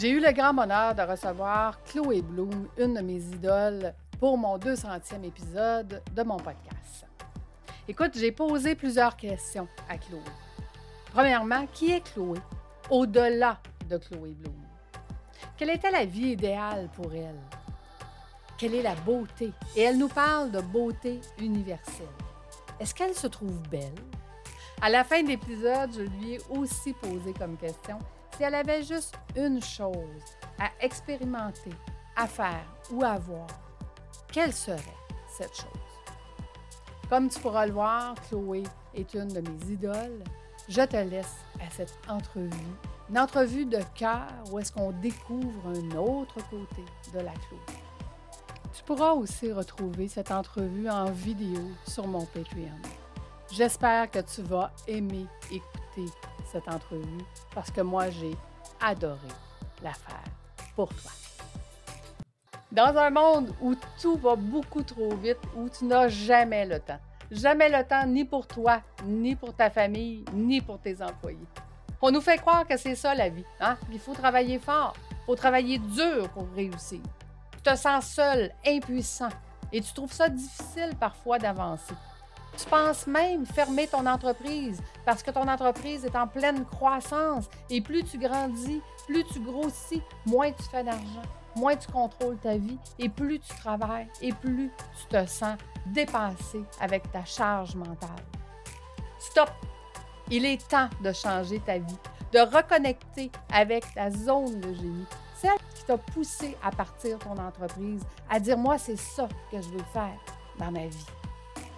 J'ai eu le grand bonheur de recevoir Chloé Bloom, une de mes idoles, pour mon 200e épisode de mon podcast. Écoute, j'ai posé plusieurs questions à Chloé. Premièrement, qui est Chloé au-delà de Chloé Bloom? Quelle était la vie idéale pour elle? Quelle est la beauté? Et elle nous parle de beauté universelle. Est-ce qu'elle se trouve belle? À la fin de l'épisode, je lui ai aussi posé comme question si elle avait juste une chose à expérimenter, à faire ou à voir, quelle serait cette chose? Comme tu pourras le voir, Chloé est une de mes idoles. Je te laisse à cette entrevue, une entrevue de cœur où est-ce qu'on découvre un autre côté de la Chloé. Tu pourras aussi retrouver cette entrevue en vidéo sur mon Patreon. J'espère que tu vas aimer écouter cette entrevue parce que moi, j'ai adoré la faire pour toi. Dans un monde où tout va beaucoup trop vite, où tu n'as jamais le temps. Jamais le temps ni pour toi, ni pour ta famille, ni pour tes employés. On nous fait croire que c'est ça la vie. Hein? Il faut travailler fort, il faut travailler dur pour réussir. Tu te sens seul, impuissant, et tu trouves ça difficile parfois d'avancer. Tu penses même fermer ton entreprise parce que ton entreprise est en pleine croissance et plus tu grandis, plus tu grossis, moins tu fais d'argent, moins tu contrôles ta vie et plus tu travailles et plus tu te sens dépassé avec ta charge mentale. Stop! Il est temps de changer ta vie, de reconnecter avec ta zone de génie, celle qui t'a poussé à partir ton entreprise, à dire moi c'est ça que je veux faire dans ma vie.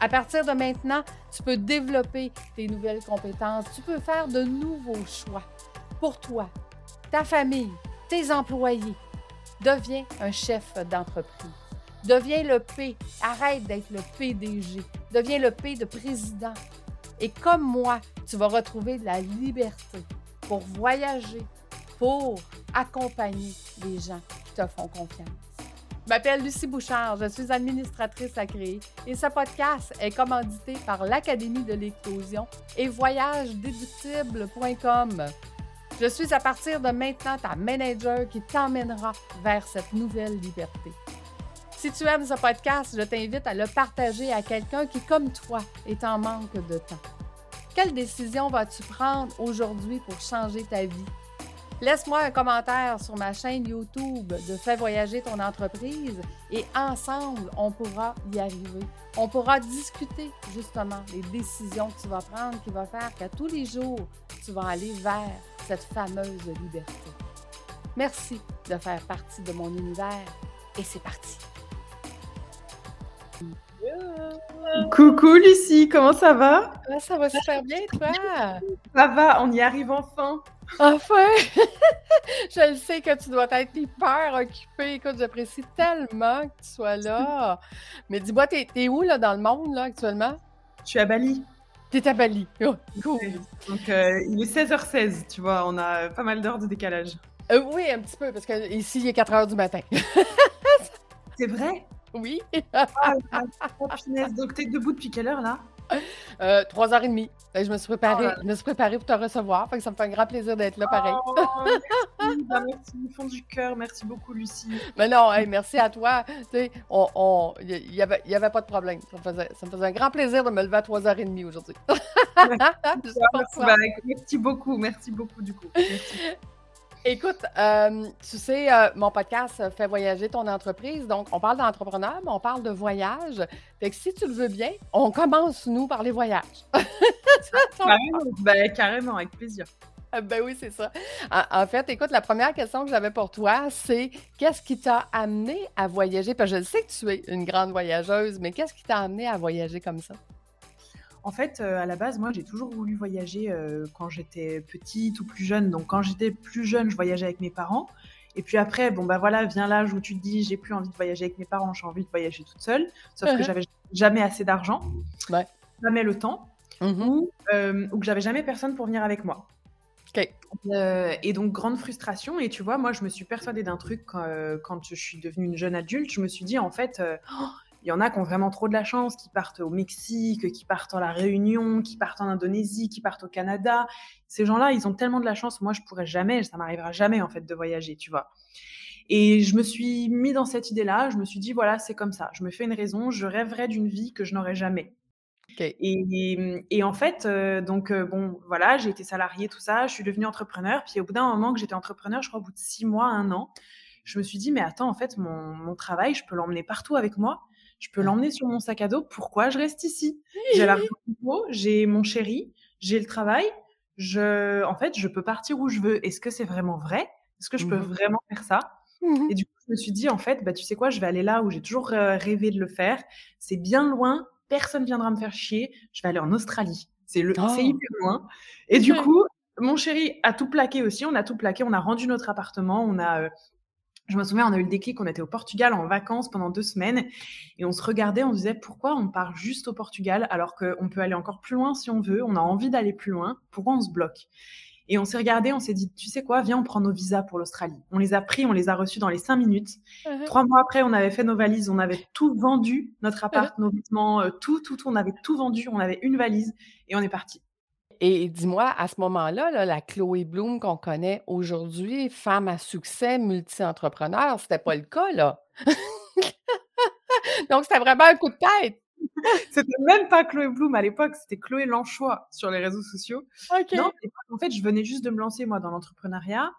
À partir de maintenant, tu peux développer tes nouvelles compétences, tu peux faire de nouveaux choix pour toi, ta famille, tes employés. Deviens un chef d'entreprise. Deviens le P. Arrête d'être le PDG. Deviens le P de président. Et comme moi, tu vas retrouver de la liberté pour voyager, pour accompagner les gens qui te font confiance. M'appelle Lucie Bouchard, je suis administratrice à créer et ce podcast est commandité par l'Académie de l'éclosion et voyagedéductible.com. Je suis à partir de maintenant ta manager qui t'emmènera vers cette nouvelle liberté. Si tu aimes ce podcast, je t'invite à le partager à quelqu'un qui, comme toi, est en manque de temps. Quelle décision vas-tu prendre aujourd'hui pour changer ta vie? Laisse-moi un commentaire sur ma chaîne YouTube de Fais voyager ton entreprise et ensemble, on pourra y arriver. On pourra discuter justement des décisions que tu vas prendre qui vont faire qu'à tous les jours, tu vas aller vers cette fameuse liberté. Merci de faire partie de mon univers et c'est parti. Coucou Lucie, comment ça va? ça va super bien, toi? Ça va, on y arrive enfin. Enfin! je le sais que tu dois être hyper occupée. Écoute, j'apprécie tellement que tu sois là. Mais dis-moi, t'es, où là dans le monde là actuellement? Je suis à Bali. T'es à Bali. Oh, cool. Donc euh, il est 16h16, tu vois, on a pas mal d'heures de décalage. Euh, oui, un petit peu, parce que ici il est 4h du matin. C'est vrai? Oui. ah, Donc, t'es debout depuis quelle heure, là? Euh, 3h30. Ben, je me suis préparée, oh je me suis préparée pour te recevoir. Fait que ça me fait un grand plaisir d'être là, pareil. Oh, merci, ben, merci du fond du cœur. Merci beaucoup, Lucie. Mais non, merci à toi. Il on, n'y avait, y avait pas de problème. Ça me, faisait, ça me, faisait, un grand plaisir de me lever à 3h30 aujourd'hui. merci beaucoup. Merci beaucoup, du coup. Merci. Écoute, euh, tu sais, euh, mon podcast fait voyager ton entreprise. Donc, on parle d'entrepreneur, mais on parle de voyage. Fait que si tu le veux bien, on commence, nous, par les voyages. ben, carrément, avec plaisir. Ben oui, c'est ça. En, fait, écoute, la première question que j'avais pour toi, c'est qu'est-ce qui t'a amené à voyager? Parce que je sais que tu es une grande voyageuse, mais qu'est-ce qui t'a amené à voyager comme ça? En fait, euh, à la base, moi, j'ai toujours voulu voyager euh, quand j'étais petite ou plus jeune. Donc, quand j'étais plus jeune, je voyageais avec mes parents. Et puis après, bon, bah voilà, vient l'âge où tu te dis, j'ai plus envie de voyager avec mes parents, j'ai envie de voyager toute seule. Sauf que uh-huh. j'avais jamais assez d'argent, jamais le temps, mm-hmm. euh, ou, que j'avais jamais personne pour venir avec moi. et donc, grande frustration. Et tu vois, moi, je me suis persuadée d'un truc quand, je suis devenue une jeune adulte. Je me suis dit, en fait, oh, Il y en a qui ont vraiment trop de la chance, qui partent au Mexique, qui partent à la Réunion, qui partent en Indonésie, qui partent au Canada. Ces gens-là, ils ont tellement de la chance. Moi, je pourrais jamais, ça m'arrivera jamais en fait de voyager, tu vois. Et je me suis mis dans cette idée-là. Je me suis dit, voilà, c'est comme ça. Je me fais une raison. Je rêverais d'une vie que je n'aurais jamais. Et, et, en fait, euh, donc euh, bon, voilà, j'ai été salariée, tout ça. Je suis devenue entrepreneur. Puis au bout d'un moment que j'étais entrepreneur, je crois au bout de six mois, un an, je me suis dit, mais attends, en fait, mon, mon travail, je peux l'emmener partout avec moi. Je peux l'emmener sur mon sac à dos. Pourquoi je reste ici? J'ai l'argent j'ai mon chéri, j'ai le travail. Je, en fait, je peux partir où je veux. Est-ce que c'est vraiment vrai? Est-ce que je peux mmh vraiment faire ça? Mmh Et du coup, je me suis dit, en fait, bah, tu sais quoi, je vais aller là où j'ai toujours rêvé de le faire. C'est bien loin, personne viendra me faire chier. Je vais aller en Australie. C'est le, c'est hyper oh! loin. Et du coup, mon chéri a tout plaqué aussi. On a tout plaqué. On a rendu notre appartement. On a, euh, je me souviens, on a eu le déclic. On était au Portugal en vacances pendant deux semaines et on se regardait. On se disait pourquoi on part juste au Portugal alors qu'on peut aller encore plus loin si on veut. On a envie d'aller plus loin. Pourquoi on se bloque? Et on s'est regardé, on s'est dit, tu sais quoi, viens, on prend nos visas pour l'Australie. On les a pris, on les a reçus dans les cinq minutes. Uh-huh. Trois mois après, on avait fait nos valises, on avait tout vendu, notre appart, uh-huh. nos vêtements, euh, tout, tout, tout, on avait tout vendu, on avait une valise et on est parti. Et dis-moi, à ce moment-là, la Chloé Bloom qu'on connaît aujourd'hui, femme à succès, multi-entrepreneur, c'était pas le cas, là. Donc, c'était vraiment un coup de tête. c'était même pas Chloé Bloom à l'époque, c'était Chloé Lanchois sur les réseaux sociaux. Non, en fait, je venais juste de me lancer, moi, dans l'entrepreneuriat.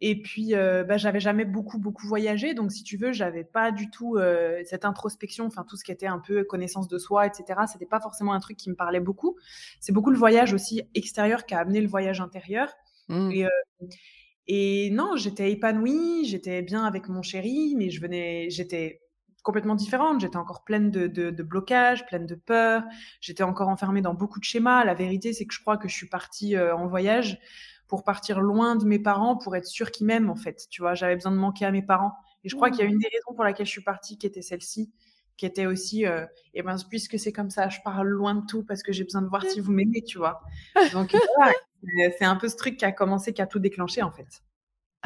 Et puis, euh, bah, j'avais jamais beaucoup, beaucoup voyagé. Donc, si tu veux, j'avais pas du tout euh, cette introspection, enfin, tout ce qui était un peu connaissance de soi, etc. C'était pas forcément un truc qui me parlait beaucoup. C'est beaucoup le voyage aussi extérieur qui a amené le voyage intérieur. Mmh. Et, euh, et non, j'étais épanouie, j'étais bien avec mon chéri, mais je venais, j'étais complètement différente. J'étais encore pleine de, de, blocages, pleine de peur. J'étais encore enfermée dans beaucoup de schémas. La vérité, c'est que je crois que je suis partie en voyage pour partir loin de mes parents, pour être sûre qu'ils m'aiment, en fait. Tu vois, j'avais besoin de manquer à mes parents. Et je crois qu'il y a mmh. une des raisons pour laquelle je suis partie qui était celle-ci, qui était aussi, euh, eh ben, puisque c'est comme ça, je pars loin de tout parce que j'ai besoin de voir si vous m'aimez, tu vois. Donc, c'est un peu ce truc qui a commencé, qui a tout déclenché, en fait.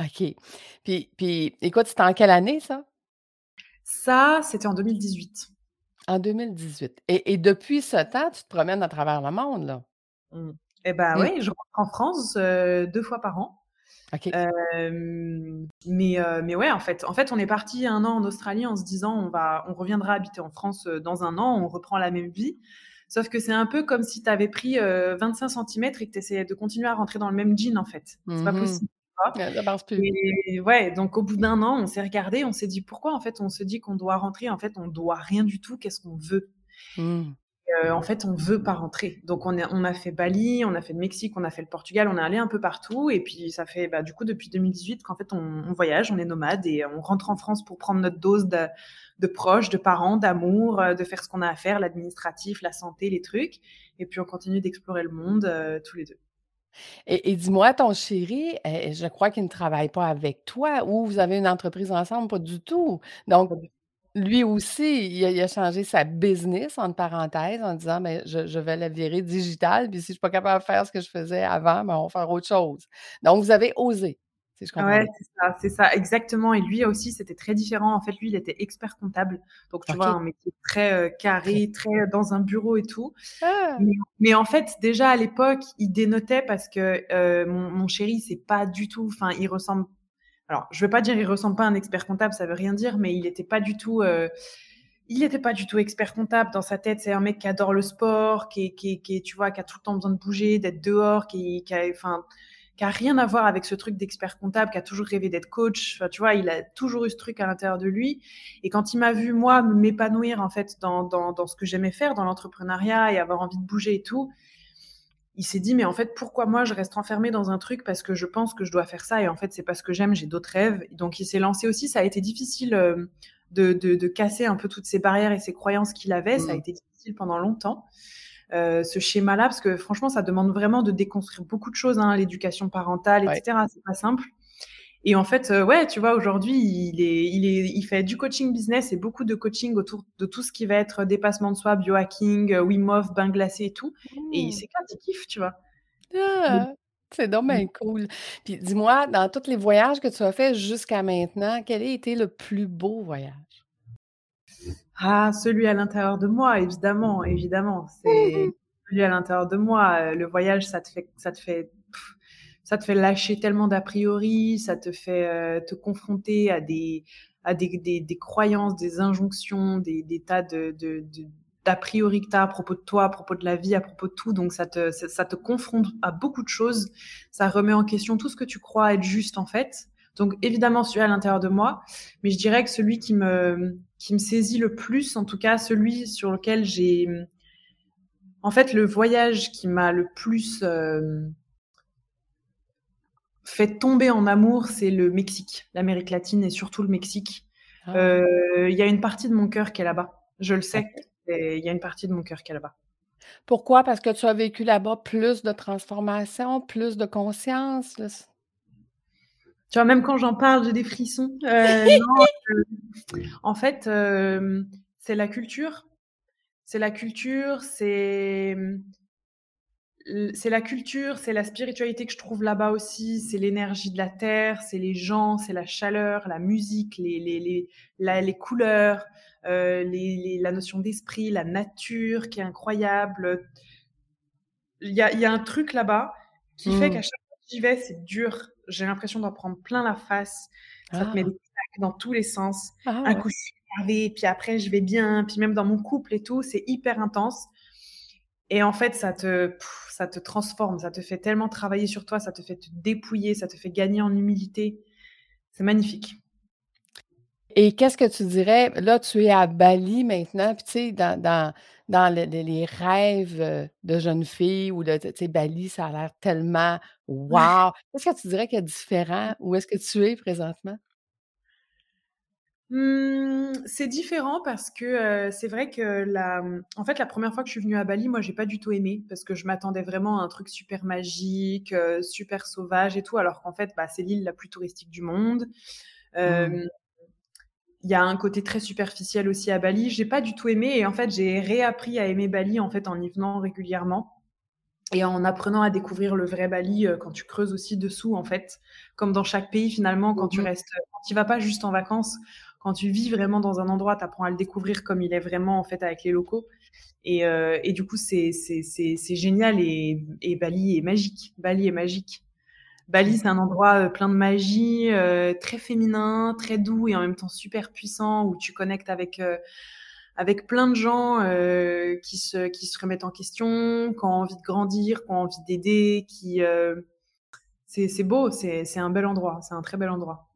OK. Puis, puis écoute, c'était en quelle année, ça? Ça, c'était en 2018. En 2018. Et, et, depuis ce temps, tu te promènes à travers le monde, là? Mmh. Eh bien, mmh. oui, je rentre en France deux fois par an. Mais, mais ouais, en fait, en fait, on est parti un an en Australie en se disant on, va, on reviendra habiter en France dans un an, on reprend la même vie. Sauf que c'est un peu comme si tu avais pris 25 cm et que tu essayais de continuer à rentrer dans le même jean, en fait. C'est pas mmh possible. Et ouais, donc au bout d'un an, on s'est regardé, on s'est dit pourquoi en fait on se dit qu'on doit rentrer, en fait on doit rien du tout, qu'est-ce qu'on veut? Mmh. Euh, En fait, on veut pas rentrer. Donc on, on a fait Bali, on a fait le Mexique, on a fait le Portugal, on est allé un peu partout. Et puis ça fait bah, du coup depuis 2018 qu'en fait on, voyage, on est nomade et on rentre en France pour prendre notre dose de, de proches, de parents, d'amour, euh, de faire ce qu'on a à faire, l'administratif, la santé, les trucs. Et puis on continue d'explorer le monde euh, tous les deux. Et, dis-moi, ton chéri, je crois qu'il ne travaille pas avec toi ou vous avez une entreprise ensemble, pas du tout. Donc, lui aussi, il a, changé sa business, entre parenthèses, en disant, mais ben, je, vais la virer digitale, puis si je ne suis pas capable de faire ce que je faisais avant, ben, on va faire autre chose. Donc, vous avez osé. Ouais, c'est ça, c'est ça, exactement. Et lui aussi, c'était très différent. En fait, lui, il était expert comptable. Donc, tu vois, un métier très euh, carré, très euh, dans un bureau et tout. Ah! Mais, en fait, déjà à l'époque, il dénotait parce que euh, mon, chéri, c'est pas du tout. Enfin, il ressemble. Alors, je veux pas dire il ressemble pas à un expert comptable, ça veut rien dire, mais il était pas du tout. il n'était pas du tout expert comptable dans sa tête. C'est un mec qui adore le sport, qui, qui, qui, tu vois, qui a tout le temps besoin de bouger, d'être dehors, qui, qui enfin, rien à voir avec ce truc d'expert comptable, qui a toujours rêvé d'être coach. Enfin, tu vois, il a toujours eu ce truc à l'intérieur de lui. Et quand il m'a vu, moi, m'épanouir, en fait, dans, dans, dans ce que j'aimais faire, dans l'entrepreneuriat et avoir envie de bouger et tout, il s'est dit, mais en fait, pourquoi moi je reste enfermé dans un truc parce que je pense que je dois faire ça et en fait, c'est parce que j'aime, j'ai d'autres rêves. Donc, il s'est lancé aussi. Ça a été difficile euh, de, de, de, casser un peu toutes ces barrières et ces croyances qu'il avait. Ça a mmh. été difficile pendant longtemps. Euh, ce schéma-là, parce que franchement, ça demande vraiment de déconstruire beaucoup de choses, hein, l'éducation parentale, etc. C'est pas simple. Et en fait, euh, ouais, tu vois, aujourd'hui, il, est, il, est, il fait du coaching business et beaucoup de coaching autour de tout ce qui va être dépassement de soi, biohacking, euh, Wim Hof, bain glacé et tout. Et mmh. c'est quand il kiffe, tu vois. Ah, c'est dommage cool. Puis dis-moi, dans tous les voyages que tu as faits jusqu'à maintenant, quel a été le plus beau voyage? Ah, celui à l'intérieur de moi, évidemment, évidemment. C'est celui à l'intérieur de moi. Le voyage, ça te fait, ça te fait, ça te fait lâcher tellement d'a priori, ça te fait euh, te confronter à des, à des, des, des croyances, des injonctions, des, des tas de, de, d'a priori que tu à propos de toi, à propos de la vie, à propos de tout. Donc ça te, ça, te confronte à beaucoup de choses. Ça remet en question tout ce que tu crois être juste en fait. Donc évidemment celui à l'intérieur de moi, mais je dirais que celui qui me, qui me saisit le plus, en tout cas celui sur lequel j'ai... En fait, le voyage qui m'a le plus euh, fait tomber en amour, c'est le Mexique, l'Amérique latine et surtout le Mexique. Ah. Euh, il y a une partie de mon cœur qui est là-bas. Je le sais. Il y a une partie de mon cœur qui est là-bas. Pourquoi? Parce que tu as vécu là-bas plus de transformation, plus de conscience? Tu vois, même quand j'en parle, j'ai des frissons. Euh, euh, en fait, c'est la culture. C'est la culture, c'est c'est la culture, c'est la spiritualité que je trouve là-bas aussi, c'est l'énergie de la terre, c'est les gens, c'est la chaleur, la musique, les, les, les, couleurs, euh, la notion d'esprit, la nature qui est incroyable. Il y a, y a un truc là-bas qui fait mmh. qu'à chaque fois que j'y vais, c'est dur. J'ai l'impression d'en prendre plein la face. Ça te met ah. des claques dans tous les sens. Ah un coup, je suis énervée, puis après, je vais bien. Puis même dans mon couple et tout, c'est hyper intense. Et en fait, ça te, ça te transforme, ça te fait tellement travailler sur toi, ça te fait te dépouiller, ça te fait gagner en humilité. C'est magnifique. Et qu'est-ce que tu dirais? Là, tu es à Bali maintenant, puis tu sais, dans, dans, dans les rêves euh, de jeunes filles ou de, tu sais, Bali, ça a l'air tellement wow. Qu'est-ce que tu dirais qu'il y a différent? Où est-ce que tu es présentement? Mmh, c'est différent parce que c'est vrai que la, mmh, en fait, la première fois que je suis venue à Bali, moi, j'ai pas du tout aimé parce que je m'attendais vraiment à un truc super magique, super sauvage et tout, alors qu'en fait, bah, c'est l'île la plus touristique du monde. Mmh. Il y a un côté très superficiel aussi à Bali. J'ai pas du tout aimé et en fait, j'ai réappris à aimer Bali en fait en y venant régulièrement et en apprenant à découvrir le vrai Bali quand tu creuses aussi dessous en fait, comme dans chaque pays finalement, quand tu restes, quand tu vas pas juste en vacances quand tu vis vraiment dans un endroit, tu apprends à le découvrir comme il est vraiment en fait avec les locaux. Et, euh, du coup, c'est génial et, et, Bali est magique. Bali est magique. Bali, c'est un endroit euh, plein de magie, euh, très féminin, très doux et en même temps super puissant où tu connectes avec avec plein de gens qui se qui se remettent en question, qui ont envie de grandir, qui ont envie d'aider, qui c'est beau, c'est un bel endroit, c'est un très bel endroit.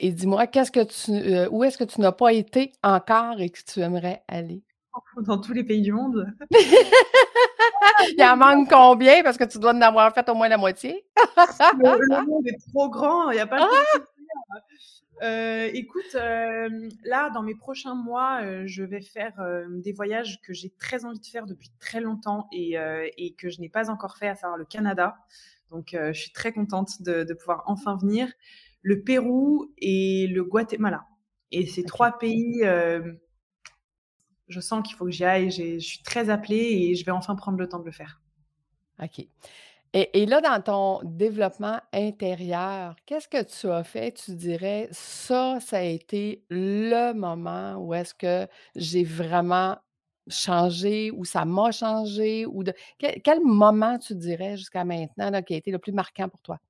Et dis-moi, qu'est-ce que tu, euh, où est-ce que tu n'as pas été encore et que tu aimerais aller? Dans tous les pays du monde. Il en manque combien? Parce que tu dois en avoir fait au moins la moitié. le, monde est trop grand, il n'y a pas de ah! euh, écoute, euh, là, dans mes prochains mois, je vais faire des voyages que j'ai très envie de faire depuis très longtemps et, et que je n'ai pas encore fait, à savoir le Canada. Donc, je suis très contente de, de pouvoir enfin venir le Pérou et le Guatemala. Et ces trois pays, euh, je sens qu'il faut que j'y aille. Je suis très appelée et je vais enfin prendre le temps de le faire. OK. Et, là, dans ton développement intérieur, qu'est-ce que tu as fait? Tu dirais, ça, ça a été le moment où est-ce que j'ai vraiment changé, ou ça m'a changé, ou de quel, quel moment tu dirais jusqu'à maintenant là, qui a été le plus marquant pour toi?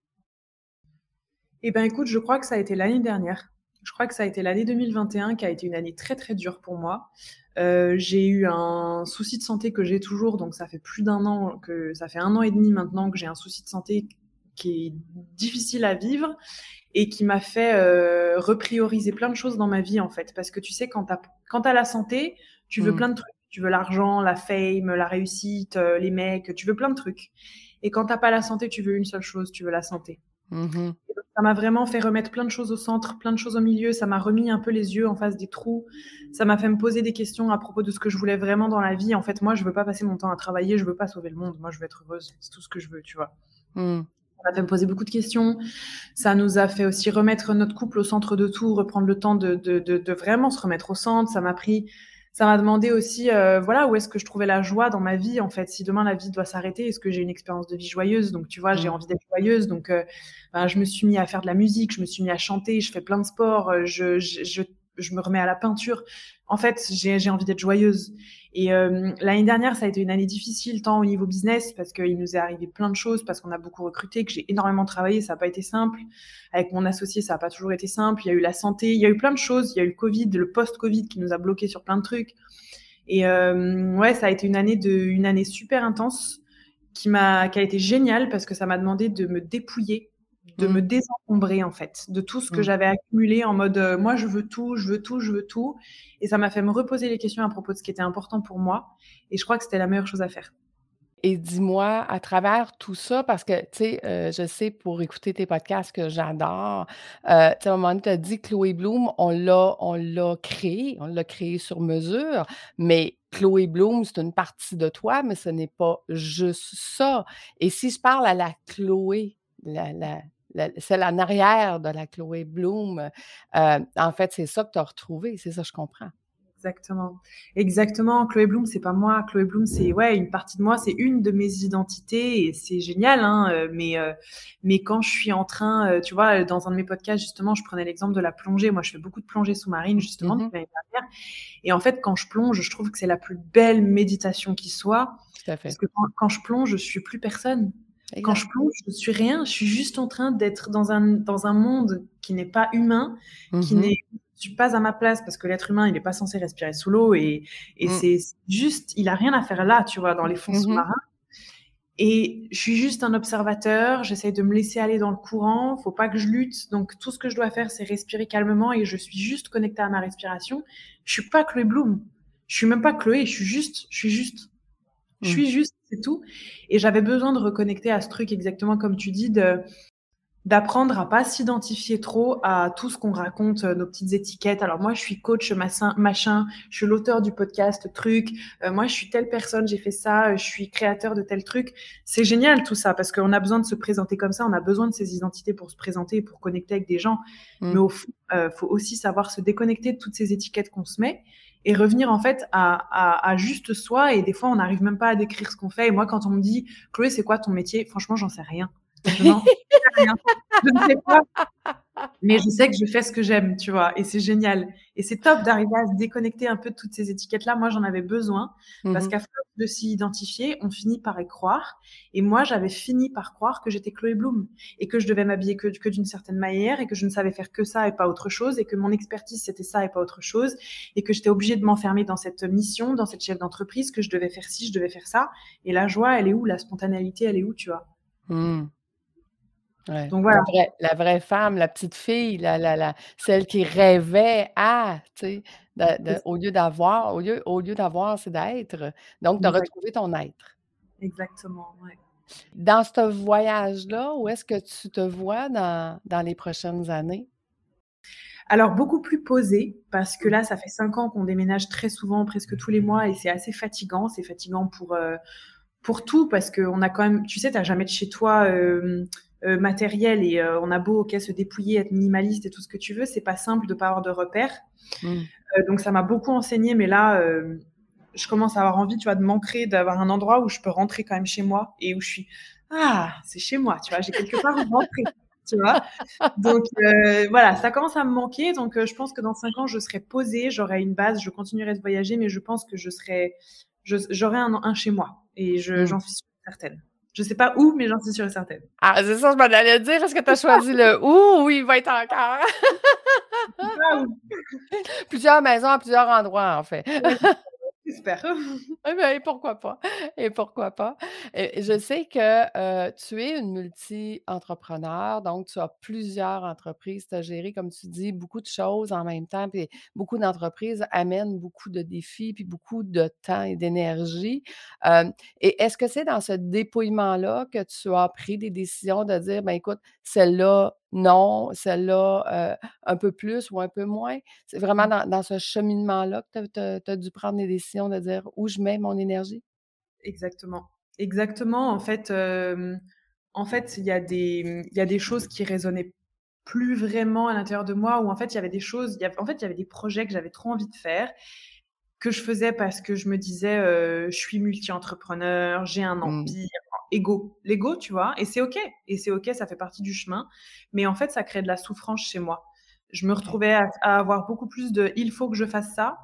Eh ben écoute, je crois que ça a été l'année dernière. Je crois que ça a été l'année 2021 qui a été une année très très dure pour moi. Euh, j'ai eu un souci de santé que j'ai toujours, donc ça fait plus d'un an que ça fait un an et demi maintenant que j'ai un souci de santé qui est difficile à vivre et qui m'a fait euh, reprioriser plein de choses dans ma vie en fait. Parce que tu sais, quand tu as, la santé, tu veux mmh. plein de trucs. Tu veux l'argent, la fame, la réussite, euh, les mecs, tu veux plein de trucs. Et quand t'as pas la santé, tu veux une seule chose, tu veux la santé. Mmh ça m'a vraiment fait remettre plein de choses au centre, plein de choses au milieu. Ça m'a remis un peu les yeux en face des trous. Ça m'a fait me poser des questions à propos de ce que je voulais vraiment dans la vie. En fait, moi, je veux pas passer mon temps à travailler. Je veux pas sauver le monde. Moi, je veux être heureuse. C'est tout ce que je veux, tu vois. Mmh. Ça m'a fait me poser beaucoup de questions. Ça nous a fait aussi remettre notre couple au centre de tout, reprendre le temps de, de, de, de vraiment se remettre au centre. Ça m'a pris ça m'a demandé aussi, euh, voilà, où est-ce que je trouvais la joie dans ma vie, en fait. Si demain la vie doit s'arrêter, est-ce que j'ai une expérience de vie joyeuse? Donc, tu vois, j'ai mmh. envie d'être joyeuse. Donc, euh, ben, je me suis mis à faire de la musique, je me suis mis à chanter, je fais plein de sports. Euh, je, je, je me remets à la peinture. En fait, j'ai envie d'être joyeuse. Et euh, l'année dernière, ça a été une année difficile, tant au niveau business, parce qu'il nous est arrivé plein de choses, parce qu'on a beaucoup recruté, que j'ai énormément travaillé, ça n'a pas été simple. Avec mon associé, ça n'a pas toujours été simple. Il y a eu la santé, il y a eu plein de choses. Il y a eu le Covid, le post-Covid qui nous a bloqué sur plein de trucs. Et euh, ouais, ça a été une année, super intense qui, m'a, qui a été géniale parce que ça m'a demandé de me dépouiller de me mmh. désencombrer en fait de tout ce que mmh. j'avais accumulé en mode euh, moi je veux tout, je veux tout, je veux tout et ça m'a fait me reposer les questions à propos de ce qui était important pour moi et je crois que c'était la meilleure chose à faire. Et dis-moi, à travers tout ça, parce que, tu sais, euh, je sais pour écouter tes podcasts que j'adore, euh, tu sais, à un moment donné, tu as dit Chloé Bloom, on l'a, on l'a créé, on l'a créé sur mesure, mais Chloé Bloom, c'est une partie de toi, mais ce n'est pas juste ça. Et si je parle à la Chloé, la, la, celle en arrière de la Chloé Bloom. Euh, en fait, c'est ça que tu as retrouvé, c'est ça, je comprends. Exactement. Exactement. Chloé Bloom, c'est pas moi. Chloé Bloom, c'est ouais, une partie de moi, c'est une de mes identités et c'est génial. Hein, euh, mais, euh, mais quand je suis en train, tu vois, dans un de mes podcasts, justement, je prenais l'exemple de la plongée. Moi, je fais beaucoup de plongée sous-marine, justement, mmh l'année dernière. Et en fait, quand je plonge, je trouve que c'est la plus belle méditation qui soit. Tout à fait. Parce que quand, quand je plonge, je suis plus personne. Quand je plonge, je suis rien. Je suis juste en train d'être dans un, dans un monde qui n'est pas humain, qui mmh n'est je suis pas à ma place parce que l'être humain, il n'est pas censé respirer sous l'eau et, et mmh. c'est juste, il a rien à faire là, tu vois, dans les fonds mmh sous-marins. Et je suis juste un observateur, j'essaie de me laisser aller dans le courant, faut pas que je lutte. Donc tout ce que je dois faire, c'est respirer calmement et je suis juste connectée à ma respiration. Je suis pas Chloé Bloom. Je suis même pas Chloé, je suis juste, je suis juste. Je suis juste c'est tout. Et j'avais besoin de reconnecter à ce truc exactement comme tu dis, de d'apprendre à pas s'identifier trop à tout ce qu'on raconte, euh, nos petites étiquettes. Alors moi, je suis coach machin, je suis l'auteur du podcast truc, euh, moi je suis telle personne, j'ai fait ça, je suis créateur de tel truc. C'est génial tout ça parce qu'on a besoin de se présenter comme ça, on a besoin de ces identités pour se présenter, pour connecter avec des gens. Mmh. Mais au fond, euh, faut aussi savoir se déconnecter de toutes ces étiquettes qu'on se met et revenir en fait à, juste soi. Et des fois, on n'arrive même pas à décrire ce qu'on fait. Et moi, quand on me dit, Chloé, c'est quoi ton métier? Franchement, j'en sais rien. Je, ne sais pas. Mais je sais que je fais ce que j'aime, tu vois, et c'est génial. Et c'est top d'arriver à se déconnecter un peu de toutes ces étiquettes-là. Moi, j'en avais besoin parce mmh qu'à force de s'y identifier, on finit par y croire. Et moi, j'avais fini par croire que j'étais Chloé Bloom et que je devais m'habiller que, que d'une certaine manière et que je ne savais faire que ça et pas autre chose et que mon expertise c'était ça et pas autre chose et que j'étais obligée de m'enfermer dans cette mission, dans cette chef d'entreprise, que je devais faire ci, je devais faire ça. Et la joie, elle est où? La spontanéité, elle est où, tu vois? Donc voilà. La vraie, femme, la petite fille, la, la, la, celle qui rêvait à, tu sais, au lieu d'avoir, au lieu, au lieu d'avoir, c'est d'être. Donc, de retrouver ton être. Exactement, oui. Dans ce voyage-là, où est-ce que tu te vois dans, dans les prochaines années? Alors, beaucoup plus posé, parce que mmh. là, ça fait cinq ans qu'on déménage très souvent, presque tous les mois, et c'est assez fatigant. C'est fatigant pour, euh, pour tout, parce qu'on a quand même, tu sais, tu n'as jamais de chez toi. Euh, euh, matériel et euh, on a beau ok se dépouiller, être minimaliste et tout ce que tu veux, c'est pas simple de pas avoir de repères. Mm. Euh, donc ça m'a beaucoup enseigné, mais là je commence à avoir envie, tu vois, de m'ancrer, d'avoir un endroit où je peux rentrer quand même chez moi et où je suis ah c'est chez moi, tu vois, j'ai quelque part où rentrer. Tu vois donc voilà, ça commence à me manquer. Donc je pense que dans cinq ans, je serai posée, j'aurai une base, je continuerai de voyager, mais je pense que je serai, j'aurai un, un, chez moi et mm. j'en suis certaine. Je sais pas où, mais j'en suis sûre et certaine. Ah, c'est ça, je m'en allais dire. Est-ce que tu as choisi le où? Ou il va être encore? plusieurs maisons à plusieurs endroits, en fait. J'espère. Eh ben, et pourquoi pas? Et pourquoi pas? je sais que tu es une multi-entrepreneur, donc tu as plusieurs entreprises, tu as géré, comme tu dis, beaucoup de choses en même temps, puis beaucoup d'entreprises amènent beaucoup de défis, puis beaucoup de temps et d'énergie. et est-ce que c'est dans ce dépouillement-là que tu as pris des décisions de dire, ben écoute, celle-là, non, celle-là, un peu plus ou un peu moins? C'est vraiment mmh. dans, ce cheminement-là que tu as, dû prendre des décisions de dire où je mets mon énergie? Exactement. Exactement. En fait, en fait, il y, a des, y a des choses qui résonnaient plus vraiment à l'intérieur de moi, où en fait, il y avait des choses, y en fait, il y avait des projets que j'avais trop envie de faire, que je faisais parce que je me disais, je suis multi-entrepreneur, j'ai un mmh. empire, ego, l'ego, tu vois, et c'est ok, et c'est ok, ça fait partie du chemin, mais en fait, ça crée de la souffrance chez moi. je me retrouvais à, avoir beaucoup plus de il faut que je fasse ça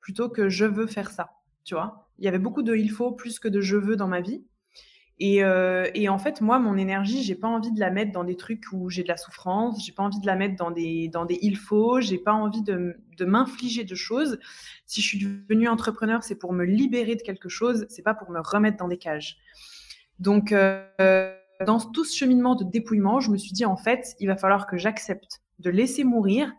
plutôt que je veux faire ça. Tu vois, il y avait beaucoup de il faut plus que de je veux dans ma vie. Et, euh, et, en fait, moi, mon énergie, j'ai pas envie de la mettre dans des trucs où j'ai de la souffrance, j'ai pas envie de la mettre dans des, dans des il faut, j'ai pas envie de, de m'infliger de choses. Si je suis devenue entrepreneur, c'est pour me libérer de quelque chose, c'est pas pour me remettre dans des cages. Donc, euh, dans tout ce cheminement de dépouillement, je me suis dit, en fait, il va falloir que j'accepte de laisser mourir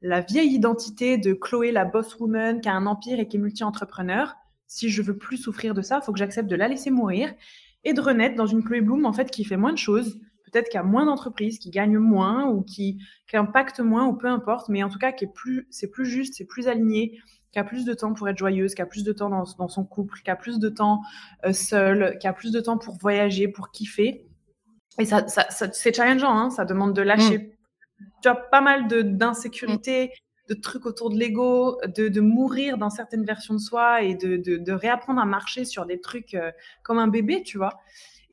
la vieille identité de Chloé, la boss woman, qui a un empire et qui est multi-entrepreneur. Si je veux plus souffrir de ça, il faut que j'accepte de la laisser mourir et de renaître dans une Chloé Bloom, en fait, qui fait moins de choses, peut-être qui a moins d'entreprises, qui gagne moins ou qui, qui impacte moins ou peu importe, mais en tout cas, plus, c'est plus juste, c'est plus aligné, qui a plus de temps pour être joyeuse, qui a plus de temps dans, dans son couple, qui a plus de temps euh, seul, qui a plus de temps pour voyager, pour kiffer. Et ça, ça, c'est challengeant, hein, ça demande de lâcher mm. tu as pas mal de, d'insécurité, de trucs autour de l'ego, de, de, mourir dans certaines versions de soi et de, réapprendre à marcher sur des trucs euh, comme un bébé, tu vois.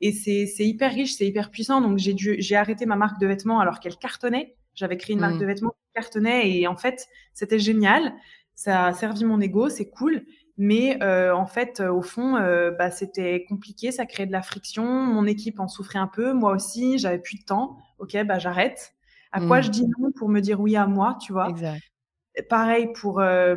Et c'est, hyper riche, c'est hyper puissant. Donc j'ai arrêté ma marque de vêtements alors qu'elle cartonnait. J'avais créé une marque mm. de vêtements qui cartonnait et en fait c'était génial. Ça a servi mon ego, c'est cool. Mais euh, en fait, au fond, euh, bah, c'était compliqué, ça créait de la friction. Mon équipe en souffrait un peu, moi aussi, j'avais plus de temps. Ok, bah j'arrête. À quoi mm. je dis non pour me dire oui à moi, tu vois? Exact. Pareil pour euh,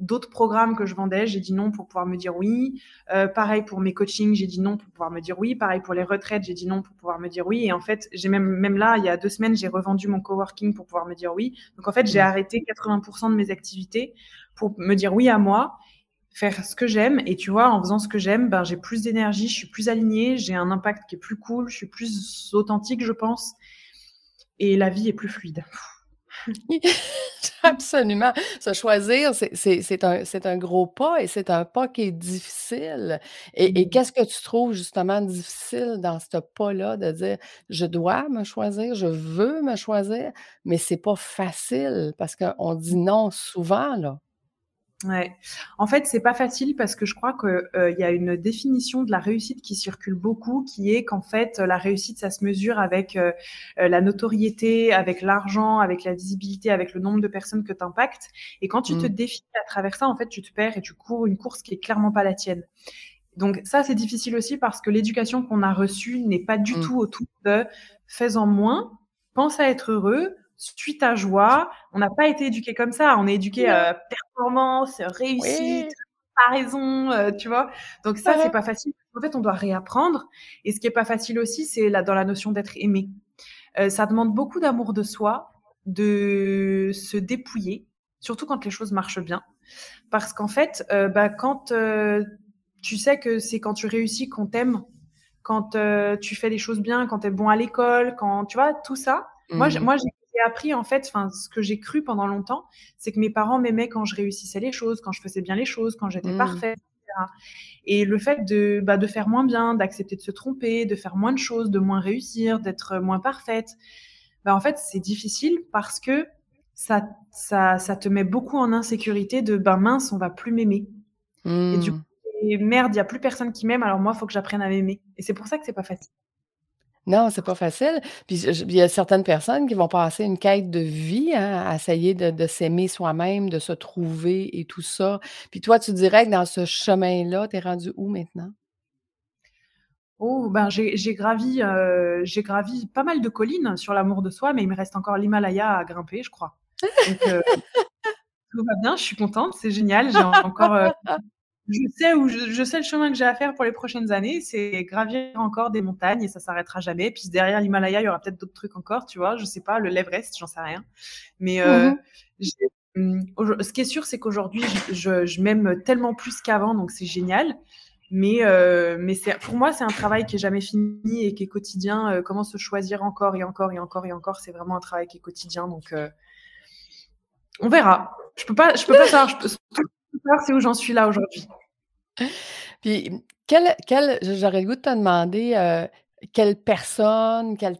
d'autres programmes que je vendais, j'ai dit non pour pouvoir me dire oui. Euh, pareil pour mes coachings, j'ai dit non pour pouvoir me dire oui. Pareil pour les retraites, j'ai dit non pour pouvoir me dire oui. Et en fait, j'ai même, même là, il y a deux semaines, j'ai revendu mon coworking pour pouvoir me dire oui. Donc en fait, j'ai mmh. arrêté 80% de mes activités pour me dire oui à moi, faire ce que j'aime. Et tu vois, en faisant ce que j'aime, ben, j'ai plus d'énergie, je suis plus alignée, j'ai un impact qui est plus cool, je suis plus authentique, je pense. Et la vie est plus fluide. Absolument. Se choisir, c'est un, un, gros pas et c'est un pas qui est difficile. Et, et mmh. qu'est-ce que tu trouves justement difficile dans ce pas-là de dire je dois me choisir, je veux me choisir, mais c'est pas facile parce qu'on dit mmh. non souvent, là. Ouais. En fait, c'est pas facile parce que je crois qu'il euh, y a une définition de la réussite qui circule beaucoup, qui est qu'en fait, la réussite, ça se mesure avec euh, euh, la notoriété, avec l'argent, avec la visibilité, avec le nombre de personnes que tu impactes. Et quand tu te mmh. définis à travers ça, en fait, tu te perds et tu cours une course qui est clairement pas la tienne. Donc ça, c'est difficile aussi parce que l'éducation qu'on a reçue n'est pas du mmh. tout autour de fais-en moins, pense à être heureux, suis ta joie. On n'a pas été éduqué comme ça. On est éduqué à performance, réussite, comparaison, euh, tu vois. Donc ça, c'est pas facile. En fait, on doit réapprendre. Et ce qui est pas facile aussi, c'est là dans la notion d'être aimé. Euh, ça demande beaucoup d'amour de soi, de se dépouiller, surtout quand les choses marchent bien. Parce qu'en fait, euh, bah, quand tu sais que c'est quand tu réussis qu'on t'aime, quand tu fais les choses bien, quand tu es bon à l'école, quand tu vois, tout ça. Moi, mmh. moi, j'ai j'ai appris en fait, enfin ce que j'ai cru pendant longtemps, c'est que mes parents m'aimaient quand je réussissais les choses, quand je faisais bien les choses, quand j'étais mmh. parfaite. Etc. Et le fait de, bah, de faire moins bien, d'accepter de se tromper, de faire moins de choses, de moins réussir, d'être moins parfaite, bah, en fait c'est difficile parce que ça, ça, ça te met beaucoup en insécurité de ben mince, on va plus m'aimer. Et du mmh. coup, merde, il y a plus personne qui m'aime, alors moi, il faut que j'apprenne à m'aimer. Et c'est pour ça que c'est pas facile. Non, c'est pas facile. Puis il y a certaines personnes qui vont passer une quête de vie, hein, à essayer de, s'aimer soi-même, de se trouver et tout ça. Puis toi, tu dirais que dans ce chemin-là, tu es rendu où maintenant? Oh, ben j'ai gravi, euh, j'ai gravi pas mal de collines sur l'amour de soi, mais il me reste encore l'Himalaya à grimper, je crois. Donc, euh, tout va bien, je suis contente, c'est génial. J'ai encore euh, je sais où je, sais le chemin que j'ai à faire pour les prochaines années, c'est gravir encore des montagnes et ça s'arrêtera jamais. Puis derrière l'Himalaya, il y aura peut-être d'autres trucs encore, tu vois. Je sais pas, le l'Everest, j'en sais rien. Mais euh, mmh hum, ce qui est sûr, c'est qu'aujourd'hui, je, m'aime tellement plus qu'avant, donc c'est génial. Mais, euh, mais pour moi, c'est un travail qui est jamais fini et qui est quotidien. Euh, comment se choisir encore et encore et encore et encore, c'est vraiment un travail qui est quotidien. Donc, on verra. Je peux pas, je peux pas savoir. Je peux, savoir c'est où j'en suis là aujourd'hui. Puis, quel, quel, j'aurais le goût de te demander euh, quelle personne, quel,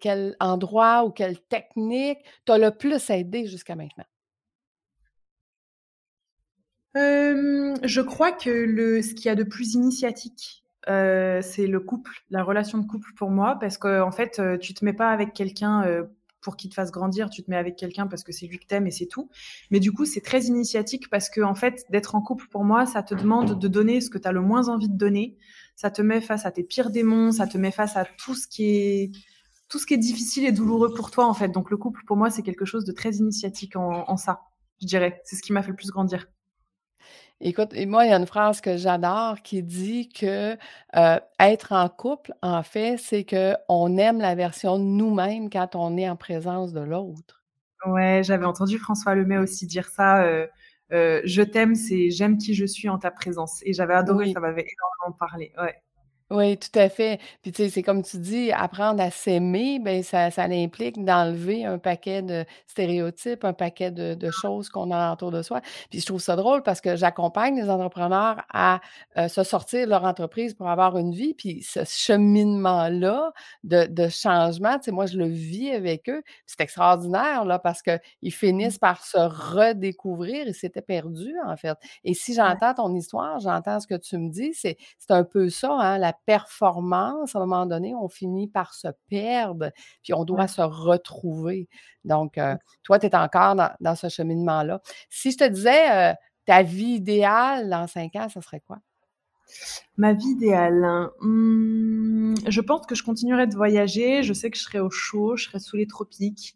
quel endroit ou quelle technique t'a le plus aidé jusqu'à maintenant? je crois que le, ce qu'il y a de plus initiatique, euh, c'est le couple, la relation de couple pour moi, parce qu'en en fait, euh, tu te mets pas avec quelqu'un pour qu'il te fasse grandir, tu te mets avec quelqu'un parce que c'est lui que t'aimes et c'est tout. Mais du coup, c'est très initiatique parce que, en fait, d'être en couple, pour moi, ça te demande de donner ce que tu as le moins envie de donner. Ça te met face à tes pires démons, ça te met face à tout ce qui est, tout ce qui est difficile et douloureux pour toi, en fait. Donc, le couple, pour moi, c'est quelque chose de très initiatique en, en ça, je dirais. C'est ce qui m'a fait le plus grandir. Écoute, et moi, il y a une phrase que j'adore qui dit que euh, être en couple, en fait, c'est qu'on aime la version de nous-mêmes quand on est en présence de l'autre. Ouais, j'avais entendu François Lemay aussi dire ça. Euh, euh, je t'aime, c'est j'aime qui je suis en ta présence. Et j'avais adoré, ça m'avait énormément parlé. Ouais. Oui, tout à fait. Puis tu sais, c'est comme tu dis, apprendre à s'aimer, ben ça ça implique d'enlever un paquet de stéréotypes, un paquet de de choses qu'on a autour de soi. Puis je trouve ça drôle parce que j'accompagne les entrepreneurs à, euh, se sortir de leur entreprise pour avoir une vie. Puis ce cheminement-là de de changement, tu sais, moi, je le vis avec eux. c'est extraordinaire, là, parce qu'ils mmh. finissent par se redécouvrir. Ils s'étaient perdus, en fait. Et si j'entends ton histoire, j'entends ce que tu me dis, c'est c'est un peu ça, hein, la performance, à un moment donné, on finit par se perdre, puis on doit se retrouver. Donc, euh, toi, tu es encore dans, ce cheminement-là. Si je te disais, euh, ta vie idéale dans cinq ans, ce serait quoi? Ma vie idéale, hein, mmh, je pense que je continuerai de voyager. Je sais que je serai au chaud, je serai sous les tropiques.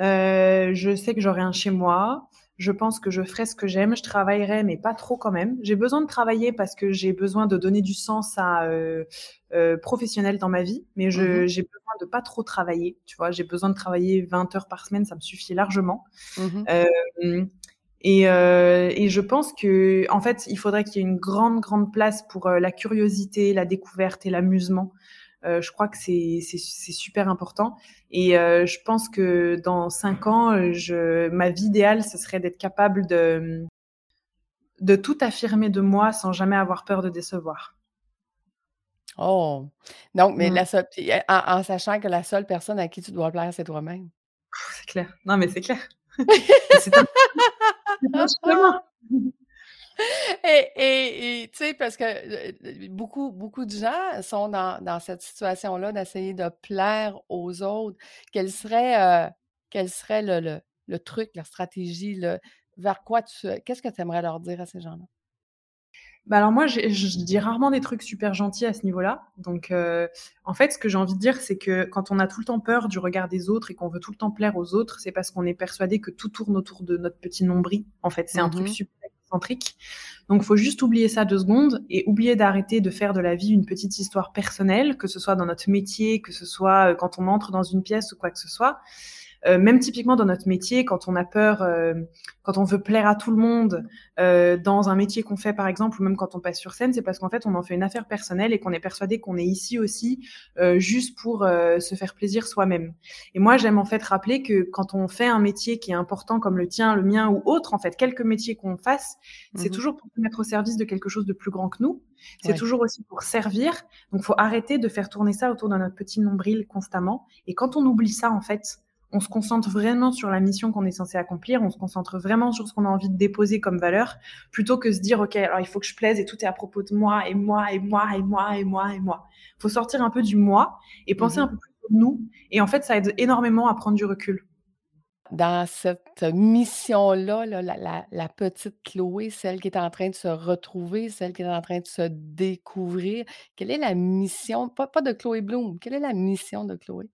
Euh, je sais que j'aurai un chez moi je pense que je ferai ce que j'aime, je travaillerai, mais pas trop quand même. J'ai besoin de travailler parce que j'ai besoin de donner du sens à euh, euh, professionnel dans ma vie, mais mmh j'ai besoin de pas trop travailler. Tu vois, j'ai besoin de travailler 20 heures par semaine, ça me suffit largement. Mmh euh, et, et, je pense que, en fait, il faudrait qu'il y ait une grande, grande place pour la curiosité, la découverte et l'amusement. Euh, je crois que c'est super important. Et euh, je pense que dans cinq ans, je, ma vie idéale, ce serait d'être capable de, de tout affirmer de moi sans jamais avoir peur de décevoir. Oh! Donc, mais mmh. la seule, en, sachant que la seule personne à qui tu dois plaire, c'est toi-même. C'est clair. Non, mais c'est clair. c'est un... Et, tu sais, parce que beaucoup, beaucoup de gens sont dans, cette situation-là d'essayer de plaire aux autres. Quel serait, quel serait le, truc, la stratégie, vers quoi tu. Qu'est-ce que tu aimerais leur dire à ces gens-là? Bah alors moi, je, dis rarement des trucs super gentils à ce niveau-là. Donc, en fait, ce que j'ai envie de dire, c'est que quand on a tout le temps peur du regard des autres et qu'on veut tout le temps plaire aux autres, c'est parce qu'on est persuadé que tout tourne autour de notre petit nombril. En fait, c'est un truc mmh super donc, faut juste oublier ça deux secondes et oublier d'arrêter de faire de la vie une petite histoire personnelle, que ce soit dans notre métier, que ce soit euh, quand on entre dans une pièce ou quoi que ce soit. Euh, même typiquement dans notre métier, quand on a peur, euh, quand on veut plaire à tout le monde, euh, dans un métier qu'on fait par exemple, ou même quand on passe sur scène, c'est parce qu'en fait on en fait une affaire personnelle et qu'on est persuadé qu'on est ici aussi juste pour se faire plaisir soi-même. Et moi j'aime en fait rappeler que quand on fait un métier qui est important comme le tien, le mien ou autre, en fait, quelques métiers qu'on fasse, c'est mmh toujours pour se mettre au service de quelque chose de plus grand que nous. C'est toujours aussi pour servir. Donc, faut arrêter de faire tourner ça autour de notre petit nombril constamment. Et quand on oublie ça, en fait, on se concentre vraiment sur la mission qu'on est censé accomplir, on se concentre vraiment sur ce qu'on a envie de déposer comme valeur, plutôt que se dire, OK, alors il faut que je plaise et tout est à propos de moi, et moi, et moi, et moi, et moi, et moi. Il faut sortir un peu du moi et penser mhm. un peu plus de nous. Et en fait, ça aide énormément à prendre du recul. Dans cette mission-là, la, petite Chloé, celle qui est en train de se retrouver, celle qui est en train de se découvrir, quelle est la mission, pas, pas de Chloé Bloom, quelle est la mission de Chloé?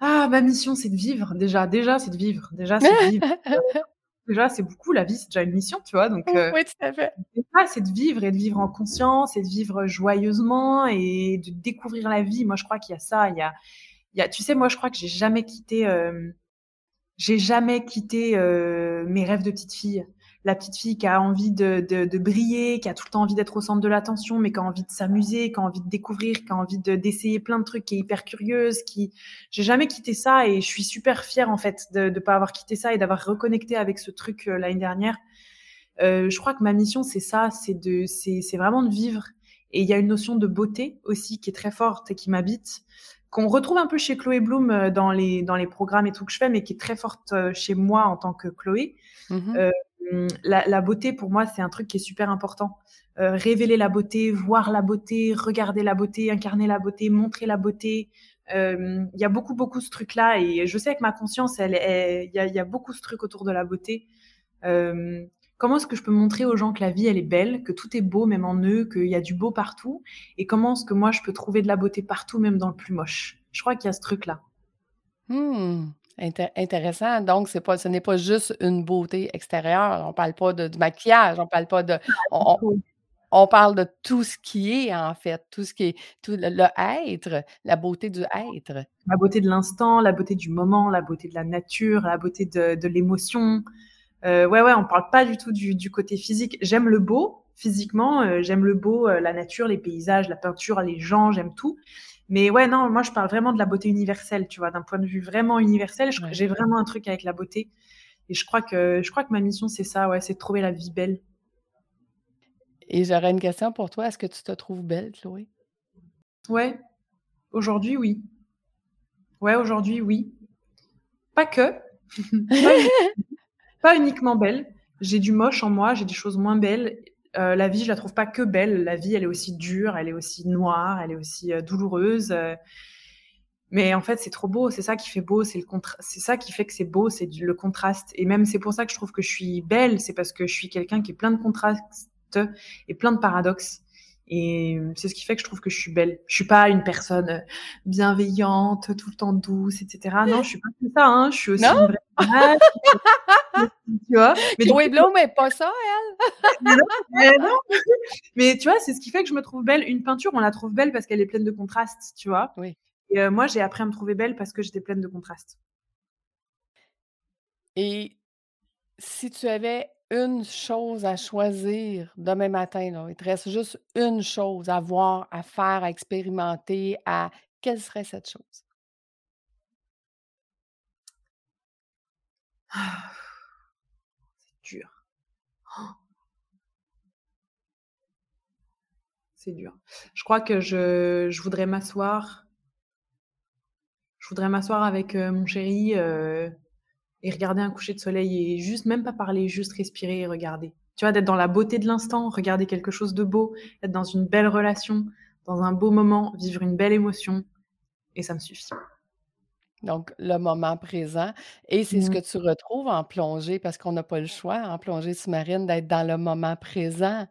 Ah, ma mission, c'est de vivre. Déjà, déjà, c'est de vivre. Déjà, c'est de vivre. déjà, c'est beaucoup. La vie, c'est déjà une mission, tu vois. Donc, euh, oui, tout à fait. c'est de vivre et de vivre en conscience et de vivre joyeusement et de découvrir la vie. Moi, je crois qu'il y a ça. Il y a, il y a, tu sais, moi, je crois que j'ai jamais quitté, euh, j'ai jamais quitté euh, mes rêves de petite fille la petite fille qui a envie de, de, briller, qui a tout le temps envie d'être au centre de l'attention, mais qui a envie de s'amuser, qui a envie de découvrir, qui a envie d'essayer plein de trucs, qui est hyper curieuse, qui j'ai jamais quitté ça et je suis super fière en fait de ne pas avoir quitté ça et d'avoir reconnecté avec ce truc euh, l'année dernière. Euh, je crois que ma mission c'est ça, c'est de c'est vraiment de vivre et il y a une notion de beauté aussi qui est très forte et qui m'habite qu'on retrouve un peu chez Chloé Bloom euh, dans les dans les programmes et tout que je fais, mais qui est très forte chez moi en tant que Chloé. Mmh la, beauté, pour moi, c'est un truc qui est super important. Euh, révéler la beauté, voir la beauté, regarder la beauté, incarner la beauté, montrer la beauté, il y a beaucoup, beaucoup ce truc-là. Et je sais que ma conscience, il elle, y, a, y, a, beaucoup ce truc autour de la beauté. comment est-ce que je peux montrer aux gens que la vie, elle est belle, que tout est beau, même en eux, qu'il y a du beau partout? Et comment est-ce que moi, je peux trouver de la beauté partout, même dans le plus moche? Je crois qu'il y a ce truc-là. Intéressant. Donc, c'est pas, ce n'est pas juste une beauté extérieure. On parle pas de, du maquillage, on parle pas de. On, parle de tout ce qui est, en fait, tout ce qui est tout le, être, la beauté du être. La beauté de l'instant, la beauté du moment, la beauté de la nature, la beauté de, l'émotion. Euh, ouais, ouais, on parle pas du tout du, côté physique. J'aime le beau, physiquement, euh, j'aime le beau, euh, la nature, les paysages, la peinture, les gens, j'aime tout. Mais ouais, non, moi, je parle vraiment de la beauté universelle, tu vois, d'un point de vue vraiment universel. J'ai vraiment un truc avec la beauté. Et je crois que, je crois que ma mission, c'est ça, ouais, c'est de trouver la vie belle. Et j'aurais une question pour toi. Est-ce que tu te trouves belle, Chloé? Ouais. Aujourd'hui, oui. Ouais, aujourd'hui, oui. Pas que. pas uniquement belle. J'ai du moche en moi, j'ai des choses moins belles. Euh, la vie, je la trouve pas que belle. La vie, elle est aussi dure, elle est aussi noire, elle est aussi euh, douloureuse. Euh. mais en fait, c'est trop beau. C'est ça qui fait beau. C'est le C'est ça qui fait que c'est beau. C'est le contraste. Et même, c'est pour ça que je trouve que je suis belle. C'est parce que je suis quelqu'un qui est plein de contrastes et plein de paradoxes. Et c'est ce qui fait que je trouve que je suis belle. Je suis pas une personne bienveillante, tout le temps douce, etc. Non, je suis pas comme ça. Hein. Je suis aussi une vraie tu vois. Mais Bloom mais pas ça, elle. mais, non, mais tu vois, c'est ce qui fait que je me trouve belle. Une peinture, on la trouve belle parce qu'elle est pleine de contrastes, tu vois. Oui. Et euh, moi, j'ai appris à me trouver belle parce que j'étais pleine de contrastes. Et si tu avais une chose à choisir demain matin, il te reste juste une chose à voir, à faire, à expérimenter, à quelle serait cette chose? Ah dur. C'est dur. Je crois que je, je voudrais m'asseoir. Je voudrais m'asseoir avec euh, mon chéri euh, et regarder un coucher de soleil et juste, même pas parler, juste respirer et regarder. Tu vois, d'être dans la beauté de l'instant, regarder quelque chose de beau, être dans une belle relation, dans un beau moment, vivre une belle émotion. Et ça me suffit. Donc, le moment présent. Et c'est ce que tu retrouves en plongée, parce qu'on n'a pas le choix, en plongée sous-marine, d'être dans le moment présent.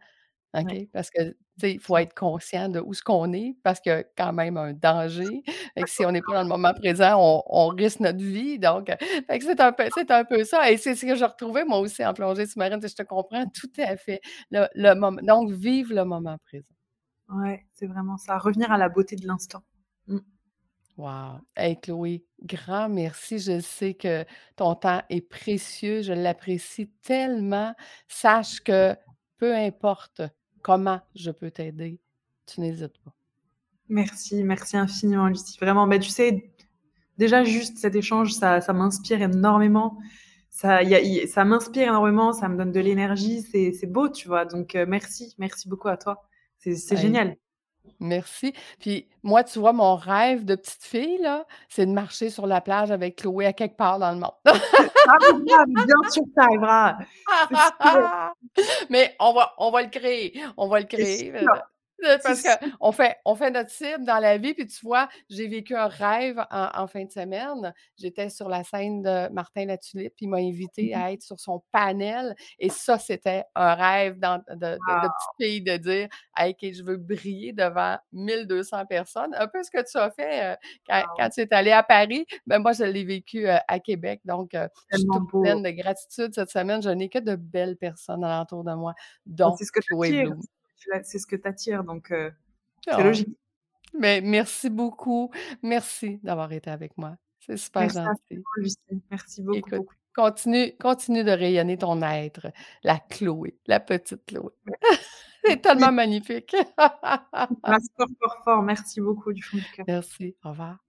OK? Parce que, tu sais, il faut être conscient de où ce qu'on est, parce qu'il y a quand même un danger. Si on n'est pas dans le moment présent, on, risque notre vie. Donc, c'est un, peu, un peu ça. Et c'est ce que j'ai retrouvé, moi aussi, en plongée sous-marine. Je te comprends tout à fait. Le, moment, donc, vivre le moment présent. Ouais, c'est vraiment ça. Revenir à la beauté de l'instant. Mmh. Wow! Hey Chloé, grand merci. Je sais que ton temps est précieux. Je l'apprécie tellement. Sache que peu importe comment je peux t'aider, tu n'hésites pas. Merci, merci infiniment, Lucie. Vraiment, mais tu sais, déjà juste cet échange, ça, ça m'inspire énormément. Ça, ça m'inspire énormément, ça me donne de l'énergie. C'est beau, tu vois. Donc, euh, merci, merci beaucoup à toi. C'est génial. Merci. Puis moi, tu vois, mon rêve de petite fille, là, c'est de marcher sur la plage avec Chloé à quelque part dans le monde. ah, bien sûr, ça arrivera. Mais on va, on va le créer. On va le créer. Parce qu'on fait, on fait notre cible dans la vie, puis tu vois, j'ai vécu un rêve en, fin de semaine. J'étais sur la scène de Martin Latulippe, puis il m'a invité mmh à être sur son panel. Et ça, c'était un rêve de, petite fille de dire hey, je veux briller devant 1200 personnes. Un peu ce que tu as fait euh, quand, tu es allé à Paris. Ben, moi, je l'ai vécu euh, à Québec. Donc, euh, je suis toute pleine de gratitude cette semaine. Je n'ai que de belles personnes alentour de moi. Donc, c'est ce que tu c'est ce que tu attires, donc euh, c'est ah. logique. Mais merci beaucoup. Merci d'avoir été avec moi. C'est super merci gentil. Merci beaucoup. continue, continue de rayonner ton être, la Chloé, la petite Chloé. c'est tellement magnifique. merci fort, fort, fort. Merci beaucoup du fond du cœur. Merci. Au revoir.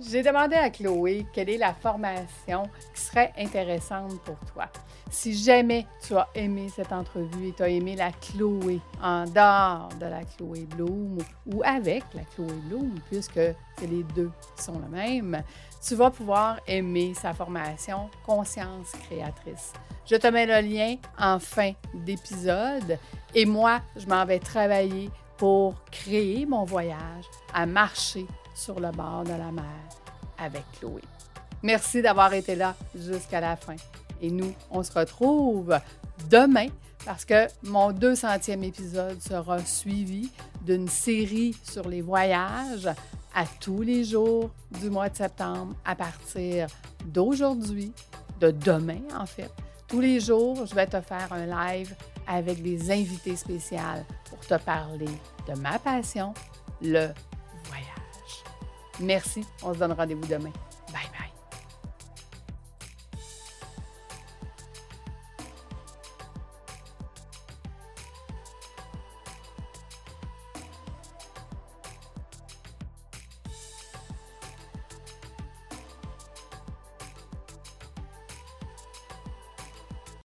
J'ai demandé à Chloé quelle est la formation qui serait intéressante pour toi. Si jamais tu as aimé cette entrevue et tu as aimé la Chloé en dehors de la Chloé Bloom ou avec la Chloé Bloom, puisque les deux qui sont le même, tu vas pouvoir aimer sa formation Conscience créatrice. Je te mets le lien en fin d'épisode et moi, je m'en vais travailler pour créer mon voyage à marcher sur le bord de la mer avec Chloé. Merci d'avoir été là jusqu'à la fin. Et nous, on se retrouve demain parce que mon 200e épisode sera suivi d'une série sur les voyages à tous les jours du mois de septembre à partir d'aujourd'hui, de demain en fait. Tous les jours, je vais te faire un live avec des invités spéciaux pour te parler de ma passion, le voyage. Merci. On se donne rendez-vous demain. Bye bye.